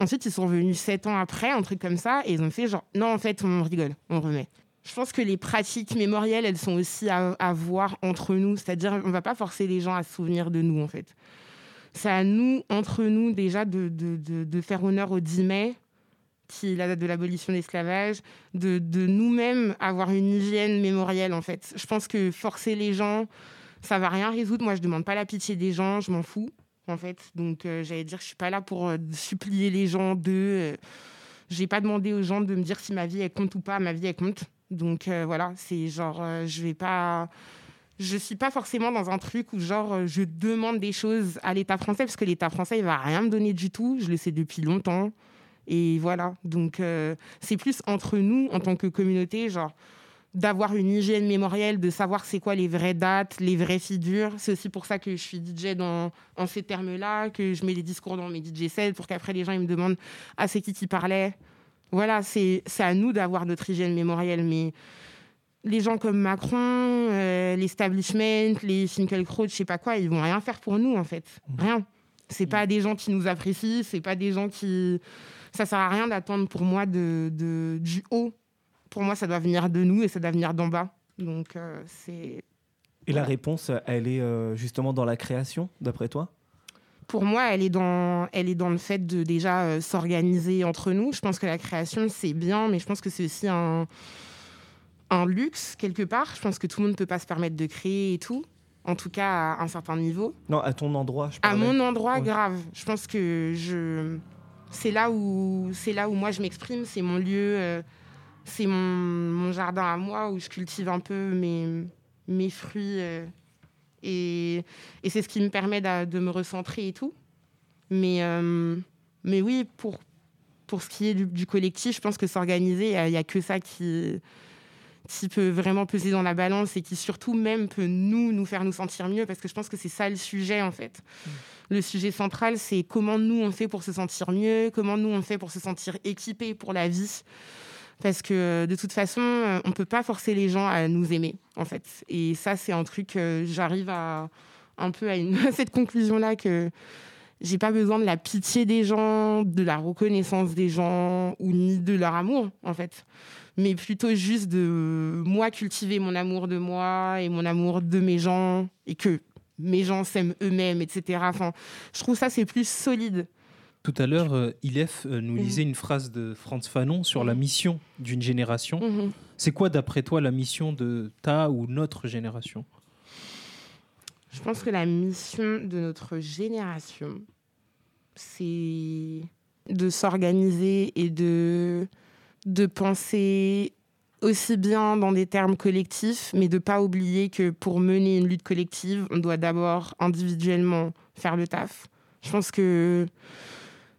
Ensuite, ils sont revenus sept ans après, un truc comme ça, et ils ont fait genre non, en fait, on rigole, on remet. Je pense que les pratiques mémorielles, elles sont aussi à, à voir entre nous. C'est-à-dire, on va pas forcer les gens à se souvenir de nous, en fait. C'est à nous, entre nous, déjà, de, de, de, faire honneur au 10 mai, qui est la date de l'abolition de l'esclavage, de, de nous-mêmes avoir une hygiène mémorielle, en fait. Je pense que forcer les gens, ça va rien résoudre. Moi, je demande pas la pitié des gens, je m'en fous, en fait. Donc, euh, j'allais dire, je suis pas là pour euh, supplier les gens de. Euh, j'ai pas demandé aux gens de me dire si ma vie compte ou pas. Ma vie elle compte. Donc euh, voilà, c'est genre, je vais pas. Je suis pas forcément dans un truc où genre euh, je demande des choses à l'État français parce que l'État français il va rien me donner du tout. Je le sais depuis longtemps. Et voilà. Donc euh, c'est plus entre nous en tant que communauté, genre d'avoir une hygiène mémorielle, de savoir c'est quoi les vraies dates, les vraies figures. C'est aussi pour ça que je suis DJ dans, en ces termes-là, que je mets les discours dans mes DJ sets pour qu'après les gens ils me demandent ah c'est qui qui parlait? Voilà, c'est à nous d'avoir notre hygiène mémorielle, mais les gens comme Macron, euh, l'establishment, les Finkielkraut, je sais pas quoi, ils vont rien faire pour nous en fait, rien. C'est pas des gens qui nous apprécient, c'est pas des gens qui, ça sert à rien d'attendre pour moi de, de du haut. Pour moi, ça doit venir de nous et ça doit venir d'en bas. Donc euh, c'est Et la réponse, elle est euh, justement dans la création, d'après toi? Pour moi, elle est dans, elle est dans le fait de déjà euh, s'organiser entre nous. Je pense que la création, c'est bien, mais je pense que c'est aussi un, un luxe, quelque part. Je pense que tout le monde ne peut pas se permettre de créer et tout. En tout cas, à un certain niveau. Non, à ton endroit, je À mon endroit, Ouais. grave. Je pense que je... c'est là où c'est là où moi je m'exprime. C'est mon lieu, euh, c'est mon, mon jardin à moi où je cultive un peu mes, mes fruits. euh, et et c'est ce qui me permet de, me recentrer et tout. Mais, euh, mais oui, pour, pour ce qui est du, du collectif, je pense que s'organiser, il n'y a, que ça qui, qui peut vraiment peser dans la balance et qui surtout même peut nous, nous faire nous sentir mieux parce que je pense que c'est ça le sujet en fait. Le sujet central, c'est comment nous on fait pour se sentir mieux, comment nous on fait pour se sentir équipés pour la vie. Parce que de toute façon, euh, on peut pas forcer les gens à nous aimer, en fait. Et ça, c'est un truc, euh, j'arrive à un peu à, une, à cette conclusion-là que j'ai pas besoin de la pitié des gens, de la reconnaissance des gens, ou ni de leur amour, en fait. Mais plutôt juste de moi cultiver mon amour de moi et mon amour de mes gens, et que mes gens s'aiment eux-mêmes, etc. Enfin, je trouve ça, c'est plus solide. Tout à l'heure, euh, Ilef euh, nous Mhm. lisait une phrase de Franz Fanon sur la mission d'une génération. Mhm. C'est quoi, d'après toi, la mission de ta ou notre génération? Je pense que la mission de notre génération, c'est de s'organiser et de, de penser aussi bien dans des termes collectifs, mais de pas oublier que pour mener une lutte collective, on doit d'abord individuellement faire le taf. Je pense que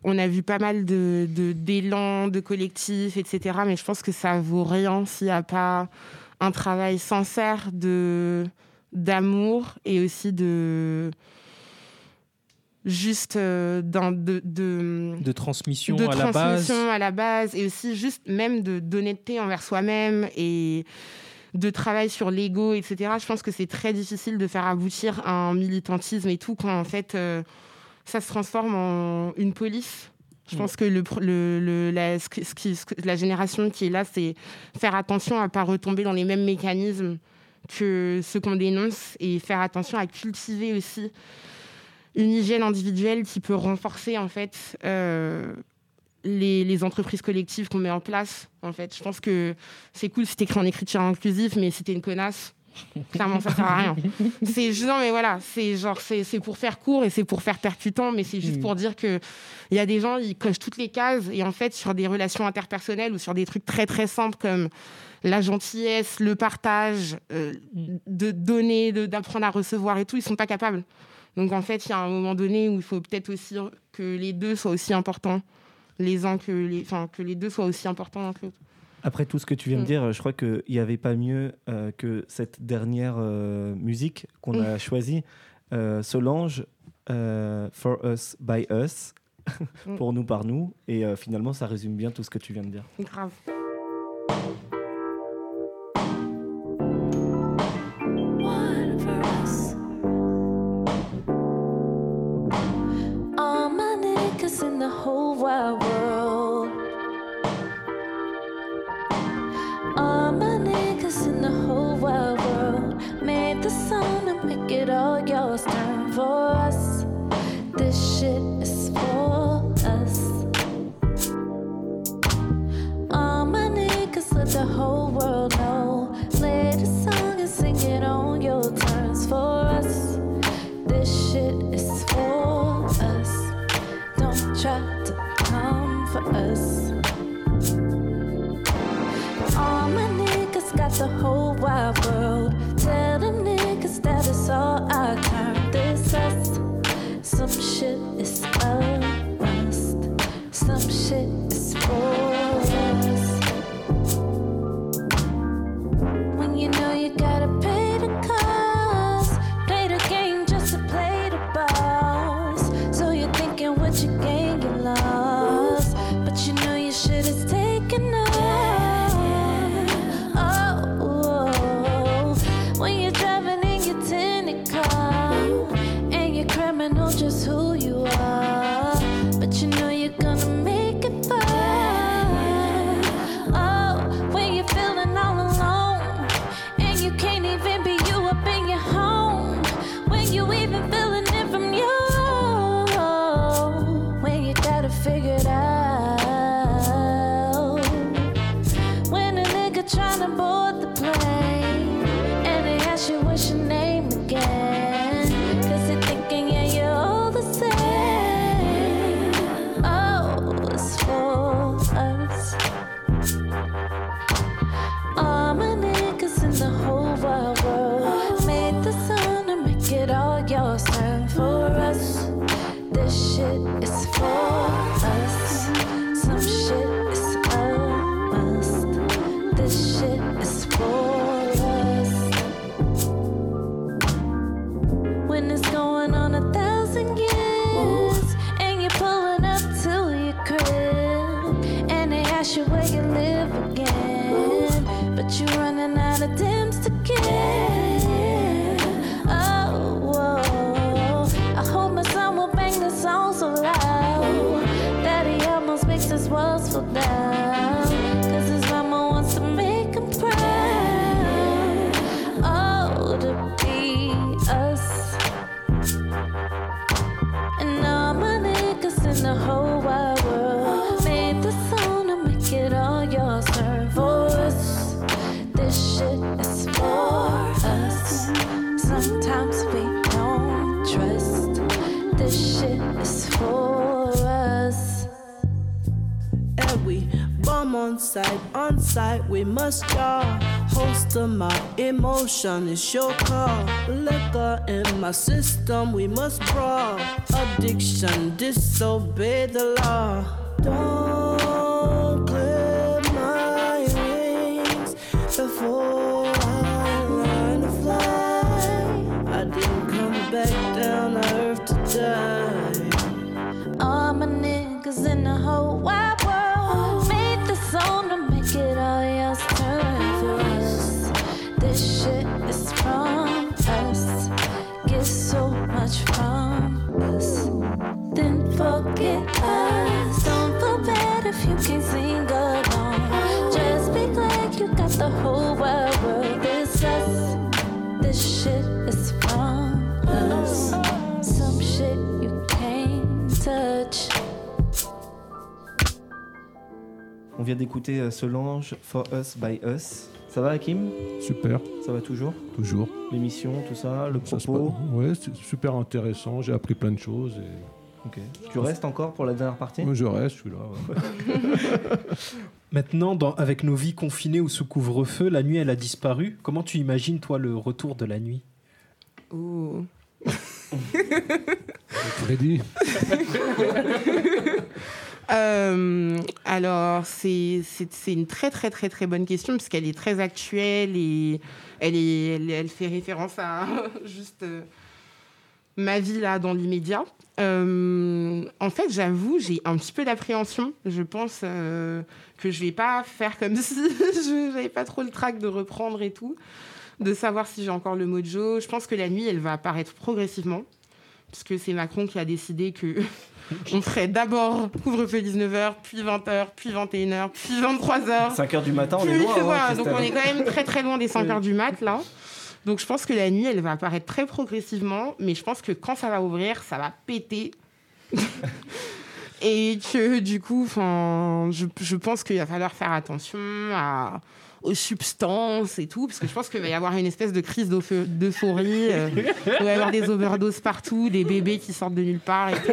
on a vu pas mal de de- d'élan, de, collectifs, etc. Mais je pense que ça vaut rien s'il n'y a pas un travail sincère de d'amour et aussi de juste euh, d'un- de, de, De transmission de à la base. transmission à la base et aussi juste même de d'honnêteté envers soi-même et de travail sur l'ego, etc. Je pense que c'est très difficile de faire aboutir un militantisme et tout quand en fait euh, ça se transforme en une police. Je pense que le, le, le- la, ce ce qui- ce que- la génération qui est là, c'est faire attention à pas retomber dans les mêmes mécanismes que ceux qu'on dénonce et faire attention à cultiver aussi une hygiène individuelle qui peut renforcer en fait euh, les, les entreprises collectives qu'on met en place. En fait, je pense que c'est cool si t'écris en écriture inclusive, mais si t'es une connasse, clairement ça sert à rien. C'est non mais voilà, c'est genre c'est pour faire court et c'est pour faire percutant, mais c'est juste Mm. pour dire que il y a des gens ils cochent toutes les cases et en fait sur des relations interpersonnelles ou sur des trucs très très simples comme la gentillesse, le partage, euh, de donner, d'apprendre à recevoir et tout, ils sont pas capables. Donc en fait, il y a un moment donné où il faut peut-être aussi que les deux soient aussi importants, les uns que les, enfin que les deux soient aussi importants l'un que l'autre. Après tout ce que tu viens de Mm. dire, je crois qu'il n'y avait pas mieux euh, que cette dernière euh, musique qu'on Mm. a choisie, euh, Solange, euh, For Us, By Us, Mm. pour nous, par nous. Et finalement, ça résume bien tout ce que tu viens de dire. Grave. We must draw. Host of my emotion, it's your call. Liquor in my system, we must brawl. Addiction, disobey the law. Don't On vient d'écouter euh, Solange, For Us by Us. Ça va, Hakim? Super. Ça va toujours? Toujours. L'émission, tout ça, le Ça propos? passe- Ouais, c'est super intéressant. J'ai appris plein de choses. Et... Ok. Tu restes encore pour la dernière partie? Moi, je reste, je suis là. ouais. Maintenant, dans- avec nos vies confinées ou sous couvre-feu, la nuit, elle a disparu. Comment tu imagines, toi, le retour de la nuit? Oh. Freddy Euh, alors, c'est une très, très, très, très bonne question, puisqu'elle est très actuelle et elle, fait référence à juste euh, ma vie là dans l'immédiat. Euh, en fait, j'avoue, j'ai un petit peu d'appréhension. Je pense que je vais pas faire comme si je n'avais pas trop le trac de reprendre et tout, de savoir si j'ai encore le mojo. Je pense que la nuit, elle va apparaître progressivement, puisque c'est Macron qui a décidé que on ferait d'abord couvre-feu 19h, puis 20h, puis 21h, puis 23h. 5h du matin, on est loin. hein, donc on est quand même très très loin des 5h du mat là. Donc je pense que la nuit, elle va apparaître très progressivement, mais je pense que quand ça va ouvrir, ça va péter. Et que du coup, je pense qu'il va falloir faire attention à, aux substances et tout, parce que je pense qu'il va y avoir une espèce de crise d'eupho- d'euphorie. euh, il va y avoir des overdoses partout, des bébés qui sortent de nulle part et tout.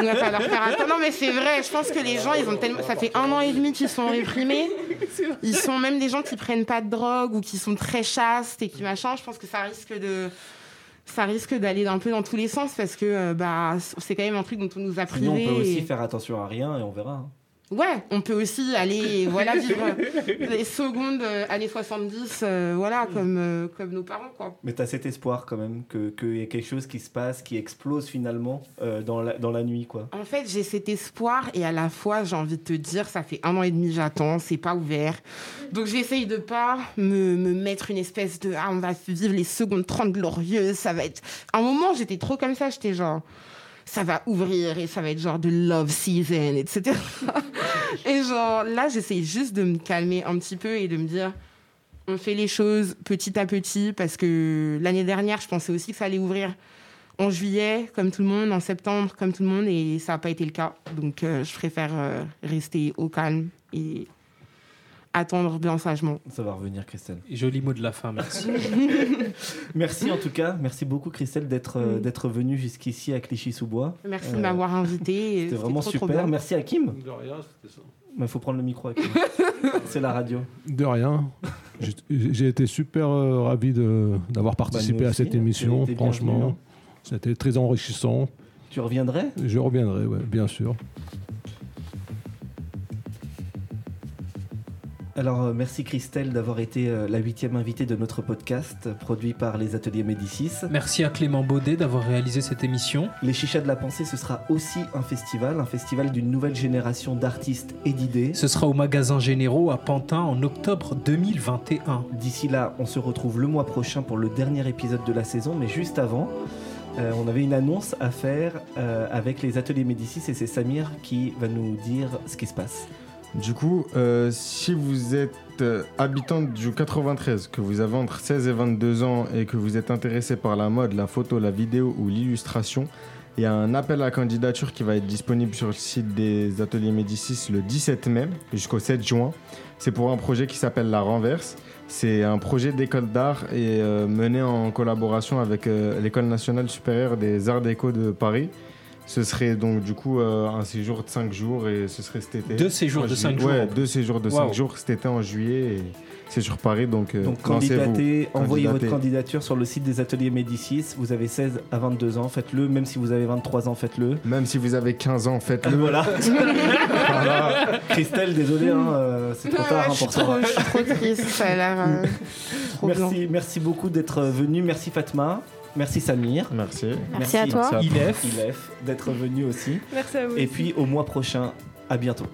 Il va falloir faire attention. Non, mais c'est vrai, je pense que les gens, ils ont tellement. Ça fait un an et demi qu'ils sont réprimés. Ils sont même des gens qui prennent pas de drogue ou qui sont très chastes et qui machin. Je pense que ça risque de. Ça risque d'aller un peu dans tous les sens parce que euh, bah, c'est quand même un truc dont on nous a privé. Sinon, on peut aussi et- faire attention à rien et on verra. Ouais, on peut aussi aller voilà, vivre les secondes euh, années 70, euh, voilà, comme, euh, comme nos parents, quoi. Mais tu as cet espoir quand même que- qu'il y ait quelque chose qui se passe, qui explose finalement dans, la, dans la nuit. quoi. En fait, j'ai cet espoir et à la fois, j'ai envie de te dire, ça fait un an et demi j'attends, c'est pas ouvert. Donc j'essaye de pas me, me mettre une espèce de ah, on va vivre les secondes 30 glorieuses, ça va être. À un moment, j'étais trop comme ça, j'étais genre ça va ouvrir et ça va être genre de love season, etc. et genre là, j'essaye juste de me calmer un petit peu et de me dire on fait les choses petit à petit parce que l'année dernière, je pensais aussi que ça allait ouvrir en juillet, comme tout le monde, en septembre, comme tout le monde, et ça n'a pas été le cas. Donc, euh, je préfère euh, rester au calme et attendre bien sagement. Ça va revenir, Christelle. Joli mot de la fin, merci. Merci en tout cas, merci beaucoup Christelle d'être euh, d'être venue jusqu'ici à Clichy-sous-Bois. Merci Euh, de m'avoir invité. C'était vraiment trop, super. bien. Merci à Kim. De rien, c'était ça. Il faut prendre le micro, Hakim. C'est la radio. De rien. J'ai- été super euh, ravi de- d'avoir participé nous à cette aussi, émission. Franchement, hein. c'était très enrichissant. Tu reviendrais? Je reviendrai, ouais, bien sûr. Alors, euh, merci Christelle d'avoir été euh, la huitième invitée de notre podcast produit par les ateliers Médicis. Merci à Clément Baudet d'avoir réalisé cette émission. Les Chichas de la Pensée, ce sera aussi un festival, un festival d'une nouvelle génération d'artistes et d'idées. Ce sera au magasin Généraux à Pantin en octobre 2021. D'ici là, on se retrouve le mois prochain pour le dernier épisode de la saison, mais juste avant, euh, on avait une annonce à faire euh, avec les ateliers Médicis et c'est Samir qui va nous dire ce qui se passe. Du coup, euh, si vous êtes euh, habitant du 93, que vous avez entre 16 et 22 ans et que vous êtes intéressé par la mode, la photo, la vidéo ou l'illustration, il y a un appel à candidature qui va être disponible sur le site des ateliers Médicis le 17 mai jusqu'au 7 juin. C'est pour un projet qui s'appelle La Renverse. C'est un projet d'école d'art et euh, mené en collaboration avec l'École nationale supérieure des arts déco de Paris. Ce serait donc du coup euh, un séjour de 5 jours et ce serait cet été. Deux séjours En de juillet. cinq jours. Ouais, deux séjours de 5 Waouh. jours cet été en juillet et c'est sur Paris donc, euh, Donc candidatez, envoyez votre candidature sur le site des ateliers Médicis. Vous avez 16 à 22 ans, faites-le. Même si vous avez 23 ans, faites-le. Même si vous avez 15 ans, faites-le. Voilà. Voilà. Christelle, désolé, hein, euh, c'est trop Ouais, tard hein, je suis pour toi. trop- je suis trop triste, ça a l'air euh. Merci, merci beaucoup d'être venu. Merci Fatma. Merci Samir. Merci. Merci à toi. Ilef. Ilef d'être venu aussi. Merci à vous. Et puis au mois prochain, à bientôt.